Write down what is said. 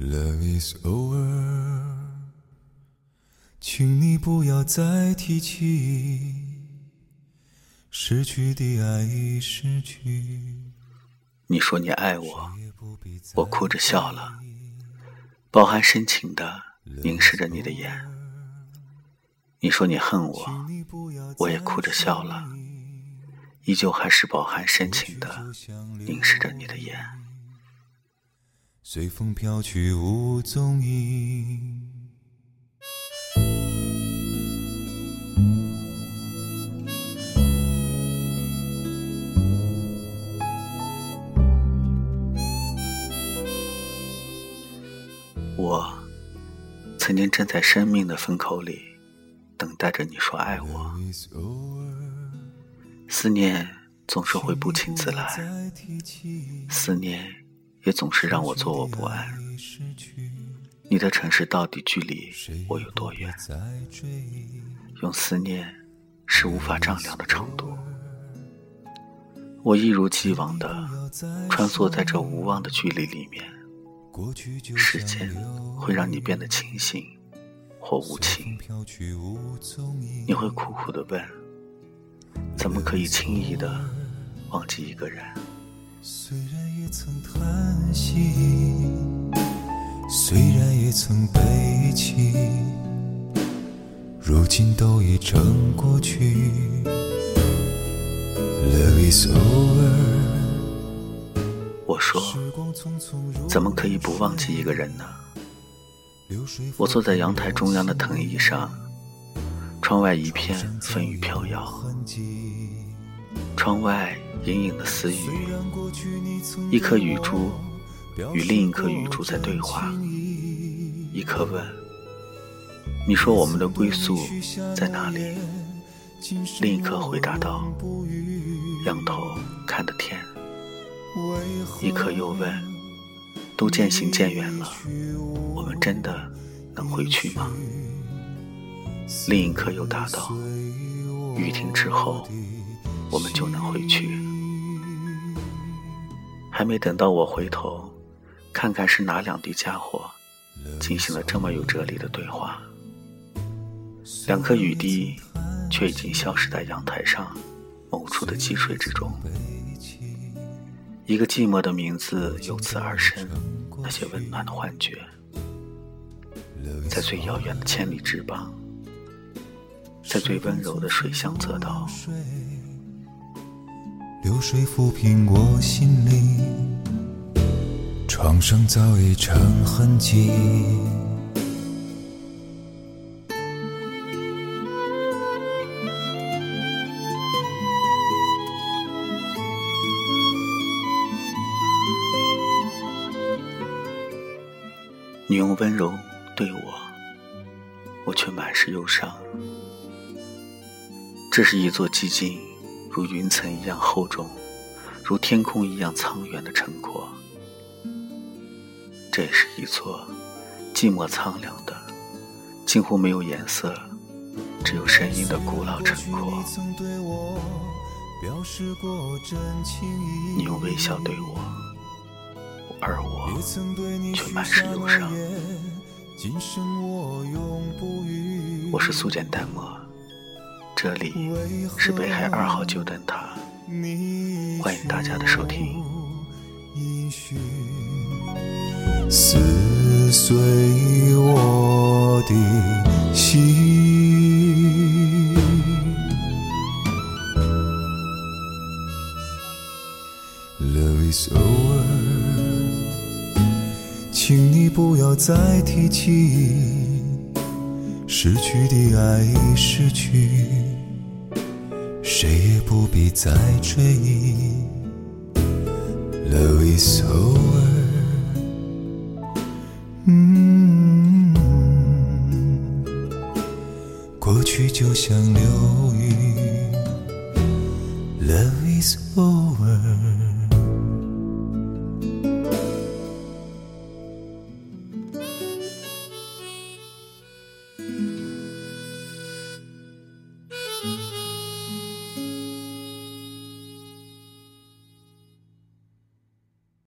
Love is over，请你不要再提起失去的爱已失去。你说你爱我，我哭着笑了，饱含深情的凝视着你的眼。你说你恨我，我也哭着笑了，依旧还是饱含深情的凝视着你的眼。随风飘去无踪影。我曾经站在生命的风口里，等待着你说爱我。思念总是会不请自来，思念。也总是让我坐卧不安。你的城市到底距离我有多远？用思念是无法丈量的长度。我一如既往的穿梭在这无望的距离里面。时间会让你变得清醒或无情。你会苦苦的问：怎么可以轻易的忘记一个人？曾叹息，虽然也曾悲泣，如今都已成过去。Love is over。我说，怎么可以不忘记一个人呢？我坐在阳台中央的藤椅上，窗外一片风雨飘摇，窗外。隐隐的私语，一颗雨珠与另一颗雨珠在对话。一颗问：“你说我们的归宿在哪里？”另一颗回答道：“仰头看的天。”一颗又问：“都渐行渐远了，我们真的能回去吗？”另一颗又答道：“雨停之后，我们就能回去。”还没等到我回头，看看是哪两滴家伙进行了这么有哲理的对话，两颗雨滴却已经消失在阳台上某处的积水之中。一个寂寞的名字由此而生，那些温暖的幻觉，在最遥远的千里之邦，在最温柔的水乡泽道。流水抚平我心里创伤，早已成痕迹。你用温柔对我，我却满是忧伤。这是一座寂静。如云层一样厚重，如天空一样苍远的城廓。这是一座寂寞苍凉的、近乎没有颜色、只有声音的古老城廓。你用微笑对我，而我却满是忧伤。我是素简淡漠。这里是北海二号旧灯塔，欢迎大家的收听。撕碎我的心，Love is over，请你不要再提起。失去的爱已失去，谁也不必再追忆 love is over 嗯过去就像流云 love is over